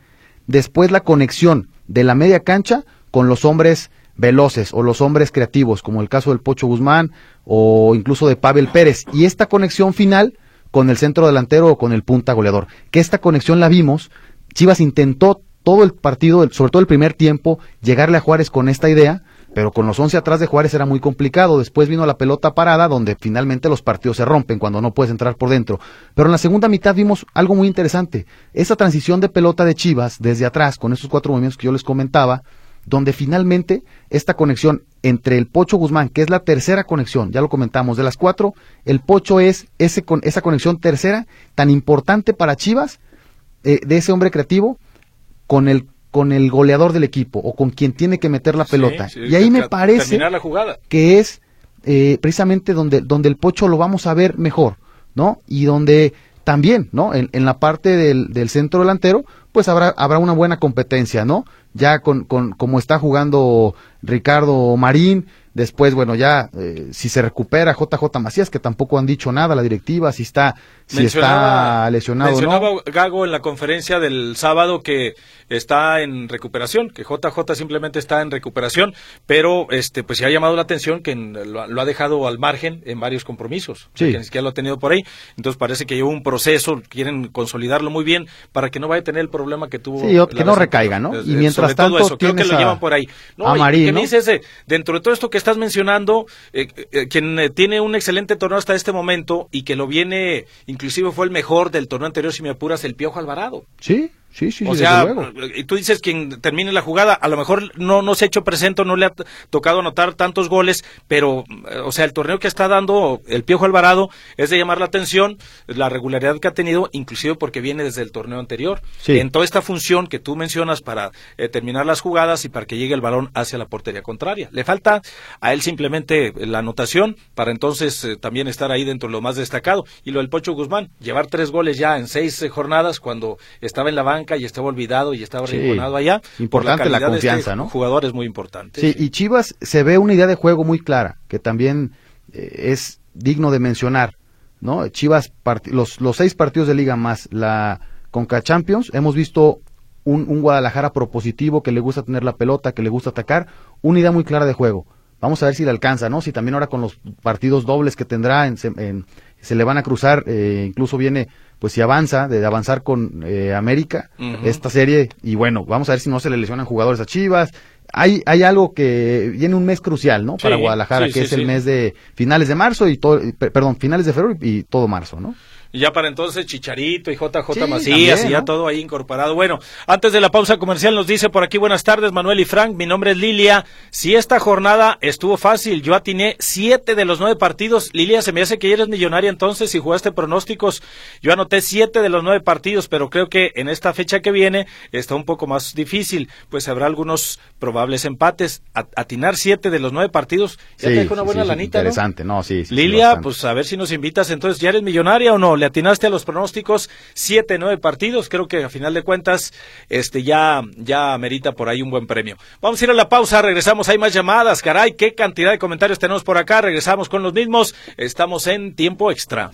Después la conexión de la media cancha con los hombres veloces o los hombres creativos, como el caso del Pocho Guzmán o incluso de Pavel Pérez. Y esta conexión final con el centro delantero o con el punta goleador. Que esta conexión la vimos, Chivas intentó todo el partido, sobre todo el primer tiempo, llegarle a Juárez con esta idea, pero con los 11 atrás de Juárez era muy complicado. Después vino la pelota parada, donde finalmente los partidos se rompen cuando no puedes entrar por dentro. Pero en la segunda mitad vimos algo muy interesante. Esa transición de pelota de Chivas desde atrás, con esos cuatro movimientos que yo les comentaba, donde finalmente esta conexión entre el Pocho Guzmán, que es la tercera conexión, ya lo comentamos, de las cuatro, el Pocho es ese, con, esa conexión tercera tan importante para Chivas, eh, de ese hombre creativo, con el con el goleador del equipo o con quien tiene que meter la pelota. Sí, sí, y ahí me parece la que es eh, precisamente donde, donde el Pocho lo vamos a ver mejor, ¿no? Y donde también, ¿no? En, en la parte del, del, centro delantero, pues habrá, habrá una buena competencia, ¿no? Ya con, con como está jugando Ricardo Marín, Después, bueno, ya eh, si se recupera JJ Macías, que tampoco han dicho nada la directiva, si está, si está lesionado mencionaba o no. Gago en la conferencia del sábado que está en recuperación, que JJ simplemente está en recuperación, pero este pues se ha llamado la atención que en, lo, lo, ha dejado al margen en varios compromisos, sí. que ni siquiera lo ha tenido por ahí. Entonces parece que lleva un proceso, quieren consolidarlo muy bien para que no vaya a tener el problema que tuvo. Sí, que no recaiga, ¿no? Y mientras tanto, eso, creo que lo llevan por ahí. No, a Marín, que ¿no? me dice ese, dentro de todo esto que estás mencionando, eh, eh, quien eh, tiene un excelente torneo hasta este momento y que lo viene, inclusive fue el mejor del torneo anterior, si me apuras, el Piojo Alvarado. Sí, sí, sí. O sí, sea, y tú dices quien termine la jugada, a lo mejor no, no se ha hecho presente, no le ha tocado anotar tantos goles, pero, o sea, el torneo que está dando el Piojo Alvarado es de llamar la atención, la regularidad que ha tenido, inclusive porque viene desde el torneo anterior. Sí. En toda esta función que tú mencionas para eh, terminar las jugadas y para que llegue el balón hacia la portería contraria. Le falta a él simplemente la anotación para entonces eh, también estar ahí dentro de lo más destacado. Y lo del Pocho Guzmán, llevar tres goles ya en seis eh, jornadas cuando estaba en la banca y estaba olvidado y estaba Sí. rinconado allá. Importante por la de confianza, este ¿no? Jugador es muy importante. Sí, y Chivas se ve una idea de juego muy clara, que también eh, es digno de mencionar, ¿no? Chivas, los, los seis partidos de liga más la Conca Champions, hemos visto un, un Guadalajara propositivo que le gusta tener la pelota, que le gusta atacar, una idea muy clara de juego. Vamos a ver si le alcanza, ¿no? Si también ahora con los partidos dobles que tendrá, en, se- en- se le van a cruzar, eh, incluso viene, pues si avanza, de avanzar con eh, América, esta serie, y bueno, vamos a ver si no se le lesionan jugadores a Chivas. Hay, hay algo que viene un mes crucial, ¿no? Para Guadalajara, sí, que sí, es el mes de finales de marzo y todo, pe- perdón, finales de febrero y todo marzo, ¿no? Y ya para entonces Chicharito y JJ Sí, Macías también, y ya ¿no? todo ahí incorporado. Bueno, antes de la pausa comercial nos dice por aquí buenas tardes Manuel y Frank, mi nombre es Lilia. Si esta jornada estuvo fácil, yo atiné siete de los nueve partidos. Lilia, se me hace que eres millonaria entonces si jugaste pronósticos. Yo anoté siete de los nueve partidos, pero creo que en esta fecha que viene está un poco más difícil, pues habrá algunos probables empates. Atinar siete de los nueve partidos ya te deja una sí, buena sí, lanita, ¿no? Interesante, ¿no? Sí, sí, sí, Lilia, pues a ver si nos invitas entonces, ¿ya eres millonaria o no? Le atinaste a los pronósticos, siete, nueve partidos, creo que a final de cuentas, este ya, ya merita por ahí un buen premio. Vamos a ir a la pausa, regresamos, hay más llamadas, caray, qué cantidad de comentarios tenemos por acá, regresamos con los mismos, estamos en tiempo extra.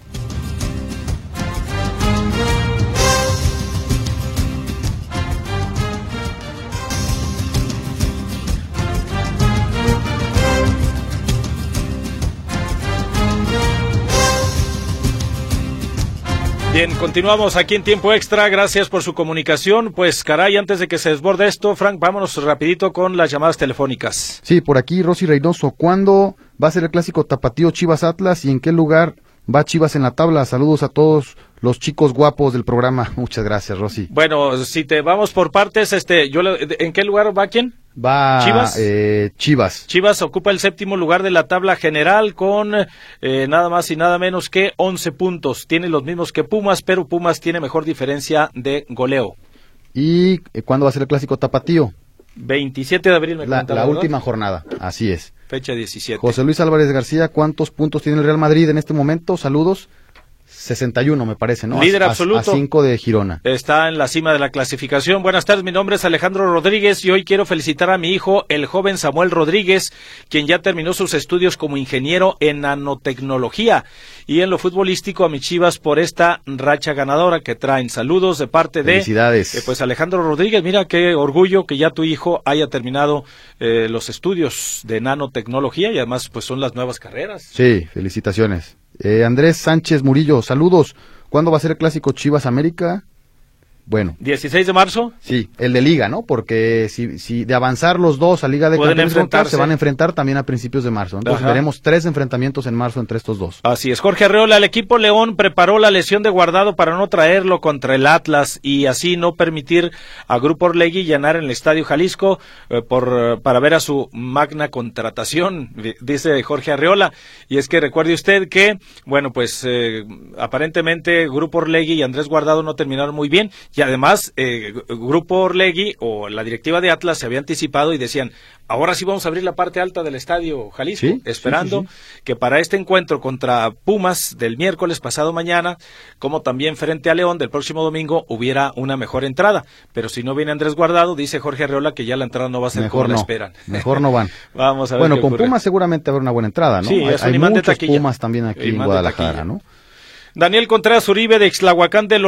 Bien, continuamos aquí en tiempo extra. Gracias por su comunicación. Pues caray, antes de que se desborde esto, Frank, vámonos rapidito con las llamadas telefónicas. Sí, por aquí Rosy Reynoso, ¿cuándo va a ser el clásico tapatío Chivas Atlas y en qué lugar va Chivas en la tabla? Saludos a todos los chicos guapos del programa. Muchas gracias, Rosy. Bueno, si te vamos por partes, este, yo ¿en qué lugar va quién? Va Chivas. Eh, Chivas. Chivas ocupa el séptimo lugar de la tabla general con eh, nada más y nada menos que 11 puntos. Tiene los mismos que Pumas, pero Pumas tiene mejor diferencia de goleo. ¿Y eh, cuándo va a ser el clásico tapatío? 27 de abril, me La, la última jornada, así es. Fecha 17. José Luis Álvarez García, ¿cuántos puntos tiene el Real Madrid en este momento? Saludos. 61 me parece, ¿no? Líder a, absoluto. A 5 de Girona. Está en la cima de la clasificación. Buenas tardes, mi nombre es Alejandro Rodríguez y hoy quiero felicitar a mi hijo, el joven Samuel Rodríguez, quien ya terminó sus estudios como ingeniero en nanotecnología y en lo futbolístico a mis chivas por esta racha ganadora que traen. Saludos de parte de... Felicidades. Eh, pues Alejandro Rodríguez, mira qué orgullo que ya tu hijo haya terminado eh, los estudios de nanotecnología y además pues son las nuevas carreras. Sí, felicitaciones. Eh, Andrés Sánchez Murillo, saludos. ¿Cuándo va a ser el clásico Chivas América? Bueno. 16 de marzo. Sí, el de Liga, ¿no? Porque si, si de avanzar los dos a Liga de Campeones se van a enfrentar también a principios de marzo. Entonces Ajá. veremos tres enfrentamientos en marzo entre estos dos. Así es, Jorge Arreola, el equipo León preparó la lesión de guardado para no traerlo contra el Atlas y así no permitir a Grupo Orlegui llenar en el Estadio Jalisco eh, por, eh, para ver a su magna contratación, di- dice Jorge Arreola. Y es que recuerde usted que, bueno, pues eh, aparentemente Grupo Orlegui y Andrés Guardado no terminaron muy bien y además eh, Grupo Orlegui o la directiva de Atlas se había anticipado y decían, ahora sí vamos a abrir la parte alta del Estadio Jalisco, Sí, esperando sí, que para este encuentro contra Pumas del miércoles pasado mañana, como también frente a León del próximo domingo, hubiera una mejor entrada. Pero si no viene Andrés Guardado, dice Jorge Arreola que ya la entrada no va a ser Mejor como la no. esperan. Mejor no van. Vamos a ver Bueno, qué con ocurre. Pumas seguramente habrá una buena entrada, ¿no? Sí, hay hay muchos taquilla. Pumas también aquí en Guadalajara, taquilla. ¿no? Daniel Contreras Uribe de Ixlahuacán de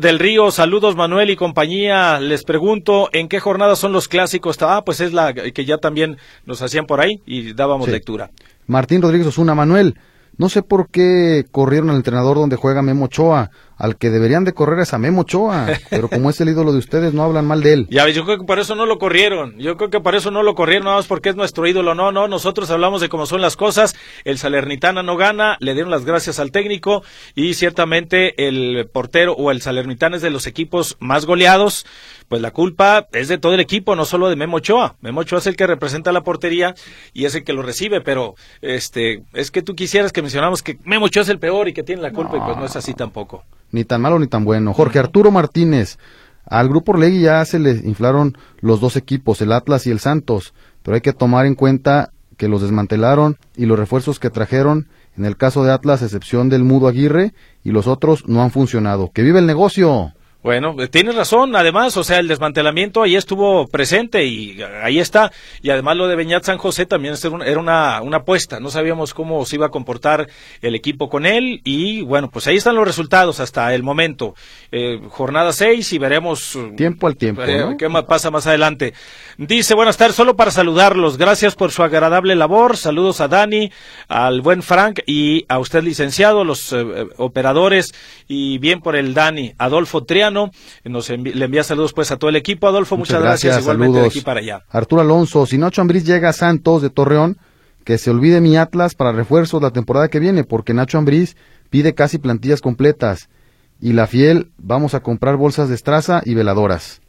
del Río, saludos Manuel y compañía. Les pregunto, ¿en qué jornada son los clásicos? Ah, pues es la que ya también nos hacían por ahí y dábamos Sí. lectura. Martín Rodríguez Osuna, Manuel, no sé por qué corrieron al entrenador donde juega Memo Ochoa. Al que deberían de correr es a Memo Ochoa, pero como es el ídolo de ustedes, no hablan mal de él. Ya ves, yo creo que por eso no lo corrieron. Yo creo que por eso no lo corrieron, nada más porque es nuestro ídolo. No, no, nosotros hablamos de cómo son las cosas. El Salernitana no gana, le dieron las gracias al técnico y ciertamente el portero o el Salernitana es de los equipos más goleados. Pues la culpa es de todo el equipo, no solo de Memo Ochoa. Memo Ochoa es el que representa la portería y es el que lo recibe, pero este es que tú quisieras que mencionáramos que Memo Ochoa es el peor y que tiene la culpa y pues no es así tampoco. Ni tan malo ni tan bueno. Jorge Arturo Martínez, al grupo Orlegui ya se le inflaron los dos equipos, el Atlas y el Santos, pero hay que tomar en cuenta que los desmantelaron y los refuerzos que trajeron, en el caso de Atlas, excepción del Mudo Aguirre, y los otros no han funcionado. ¡Que vive el negocio! Bueno, eh, tienes razón, además, o sea, el desmantelamiento ahí estuvo presente y eh, ahí está. Y además lo de Beñat San José también era una, una apuesta, no sabíamos cómo se iba a comportar el equipo con él y bueno, pues ahí están los resultados hasta el momento. Eh, jornada 6 y veremos eh, Tiempo al tiempo, eh, ¿no? ¿Qué más pasa más adelante? Dice, buenas tardes, solo para saludarlos. Gracias por su agradable labor. Saludos a Dani, al buen Frank y a usted, licenciado, los eh, operadores y bien por el Dani. Adolfo Triano, nos envi- le envía saludos pues a todo el equipo. Adolfo, muchas, gracias, igualmente saludos. de aquí para allá. Arturo Alonso, si Nacho Ambriz llega a Santos de Torreón, que se olvide mi Atlas para refuerzos la temporada que viene, porque Nacho Ambriz pide casi plantillas completas. Y la fiel, vamos a comprar bolsas de estraza y veladoras.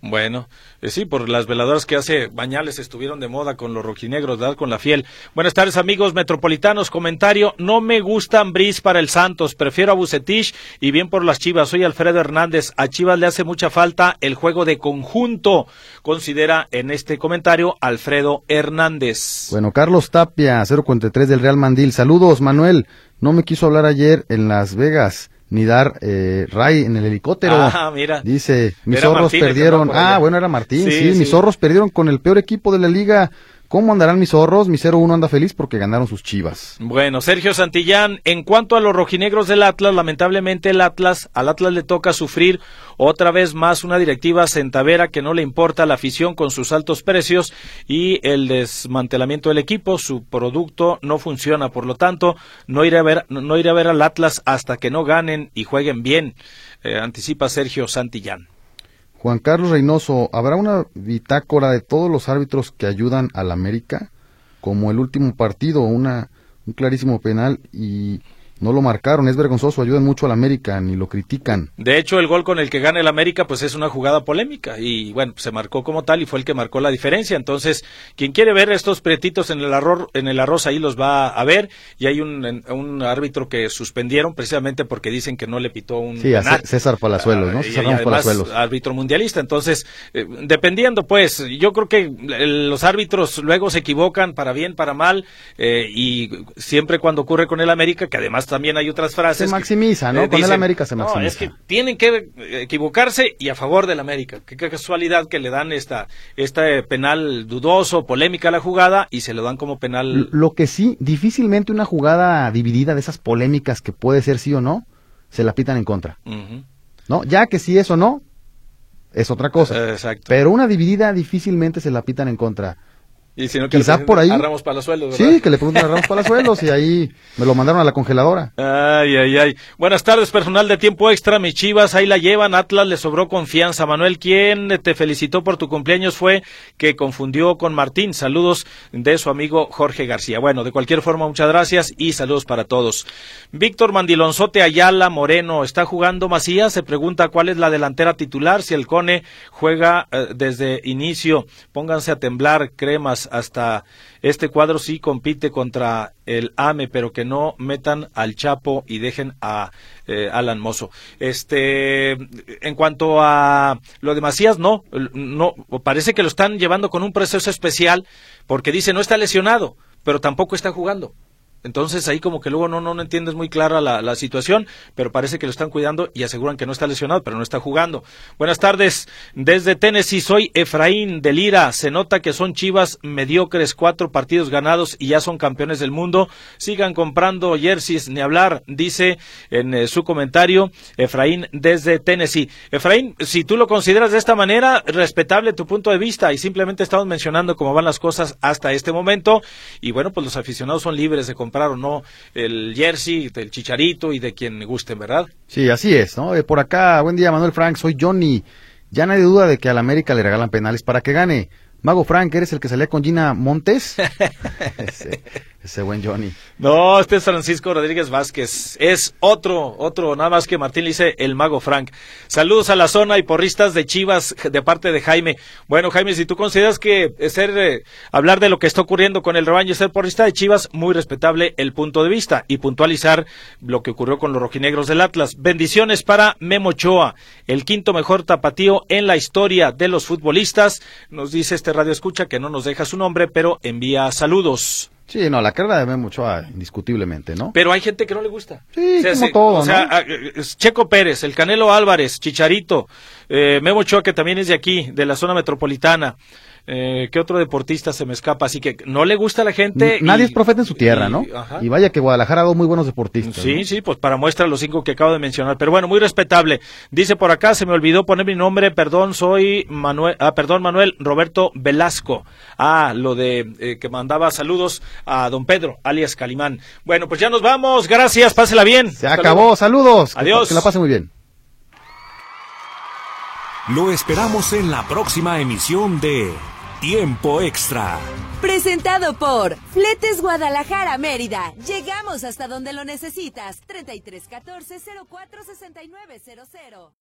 Bueno, eh, sí, por las veladoras que hace Bañales estuvieron de moda con los rojinegros, ¿verdad? Con la fiel. Buenas tardes, amigos metropolitanos. Comentario, no me gusta Ambris para el Santos, prefiero a Bucetich y bien por las Chivas. Soy Alfredo Hernández. A Chivas le hace mucha falta el juego de conjunto, considera en este comentario Alfredo Hernández. Bueno, Carlos Tapia, 043 del Real Mandil. Saludos, Manuel. No me quiso hablar ayer en Las Vegas, ni dar eh, ray en el helicóptero. Ah, mira. Dice, mis zorros Martínez, perdieron. Ah, bueno, era Martín, Sí, sí, sí. Mis zorros perdieron con el peor equipo de la liga. ¿Cómo andarán mis zorros? Mi 0-1 anda feliz porque ganaron sus chivas. Bueno, Sergio Santillán, en cuanto a los rojinegros del Atlas, lamentablemente el Atlas, al Atlas le toca sufrir otra vez más una directiva centavera que no le importa la afición con sus altos precios y el desmantelamiento del equipo, su producto no funciona, por lo tanto, no iré a ver, no iré a ver al Atlas hasta que no ganen y jueguen bien, eh, anticipa Sergio Santillán. Juan Carlos Reynoso, ¿habrá una bitácora de todos los árbitros que ayudan al América? Como el último partido, una, un clarísimo penal y no lo marcaron, es vergonzoso, ayudan mucho al América, ni lo critican. De hecho, el gol con el que gana el América, pues es una jugada polémica y bueno, se marcó como tal y fue el que marcó la diferencia. Entonces, quien quiere ver estos pretitos en el arroz, en el arroz ahí los va a ver y hay un, un árbitro que suspendieron precisamente porque dicen que no le pitó un Sí, a César Palazuelos, ¿no? Ah, César Ramos Palazuelos. árbitro mundialista. Entonces, eh, dependiendo, pues, yo creo que los árbitros luego se equivocan para bien, para mal eh, y siempre cuando ocurre con el América, que además también hay otras frases. Se maximiza, ¿no? Con el América se maximiza. No, es que tienen que equivocarse y a favor del América. Qué casualidad que le dan esta, esta penal dudoso, polémica a la jugada y se lo dan como penal. Lo que sí, difícilmente una jugada dividida de esas polémicas que puede ser sí o no, se la pitan en contra. ¿No? Ya que sí es o no, es otra cosa. Exacto. Pero una dividida difícilmente se la pitan en contra. Y si no, que Quizá por ahí. A Ramos Palazuelos, ¿verdad? Sí, que le pregunten a Ramos Palazuelos y ahí me lo mandaron a la congeladora. Ay, ay, ay. Buenas tardes, personal de tiempo extra. Mis chivas ahí la llevan. Atlas le sobró confianza. Manuel, quien te felicitó por tu cumpleaños fue que confundió con Martín. Saludos de su amigo Jorge García. Bueno, de cualquier forma, muchas gracias y saludos para todos. Víctor Mandilonzote Ayala Moreno. ¿Está jugando Macías? Se pregunta cuál es la delantera titular. Si el Cone juega eh, desde inicio. Pónganse a temblar, cremas hasta este cuadro sí compite contra el AME, pero que no metan al Chapo y dejen a eh, Alan Mozo. Este, en cuanto a lo de Macías, no, no, parece que lo están llevando con un proceso especial porque dice no está lesionado, pero tampoco está jugando. Entonces ahí como que luego no, no, entiendes muy clara la, la, situación, pero parece que lo están cuidando y aseguran que no está lesionado, pero no está jugando. Buenas tardes, desde Tennessee soy Efraín de Lira. Se nota que son chivas mediocres, cuatro partidos ganados y ya son campeones del mundo. Sigan comprando jerseys, ni hablar, dice en eh, su comentario Efraín desde Tennessee. Efraín, si tú lo consideras de esta manera, respetable tu punto de vista y simplemente estamos mencionando cómo van las cosas hasta este momento y bueno, pues los aficionados son libres de comprar comprar o no el jersey del Chicharito y de quien gusten, ¿verdad? Sí, así es, ¿no? Eh, por acá, buen día Manuel Frank, soy Johnny. Ya nadie duda de que al América le regalan penales para que gane. Mago Frank, ¿eres el que salía con Gina Montes? ese, buen Johnny. No, este es Francisco Rodríguez Vázquez. Es otro, otro, nada más que Martín dice el Mago Frank. Saludos a la zona y porristas de Chivas de parte de Jaime. Bueno, Jaime, si tú consideras que ser, eh, hablar de lo que está ocurriendo con el rebaño y ser porrista de Chivas, muy respetable el punto de vista y puntualizar lo que ocurrió con los rojinegros del Atlas. Bendiciones para Memo Ochoa, el quinto mejor tapatío en la historia de los futbolistas. Nos dice este radio escucha que no nos deja su nombre, pero envía saludos. Sí, no, la carrera de Memo Ochoa, indiscutiblemente, ¿no? Pero hay gente que no le gusta. Sí, como todo, O sea, Checo Pérez, el Canelo Álvarez, Chicharito, eh, Memo Ochoa, que también es de aquí, de la zona metropolitana. Eh, ¿Qué otro deportista se me escapa? Así que no le gusta a la gente. Nadie es profeta en su tierra, ¿no? Y vaya que Guadalajara ha dado muy buenos deportistas. Sí, sí, pues para muestra los cinco que acabo de mencionar. Pero bueno, muy respetable. Dice por acá, se me olvidó poner mi nombre, perdón, soy Manuel, ah, perdón, Manuel Roberto Velasco. Ah, lo de eh, que mandaba saludos a don Pedro, alias Calimán. Bueno, pues ya nos vamos. Gracias, pásela bien. Se acabó, saludos. Adiós. que la pase muy bien. Lo esperamos en la próxima emisión de Tiempo extra. Presentado por Fletes Guadalajara Mérida. Llegamos hasta donde lo necesitas. 3314 046900.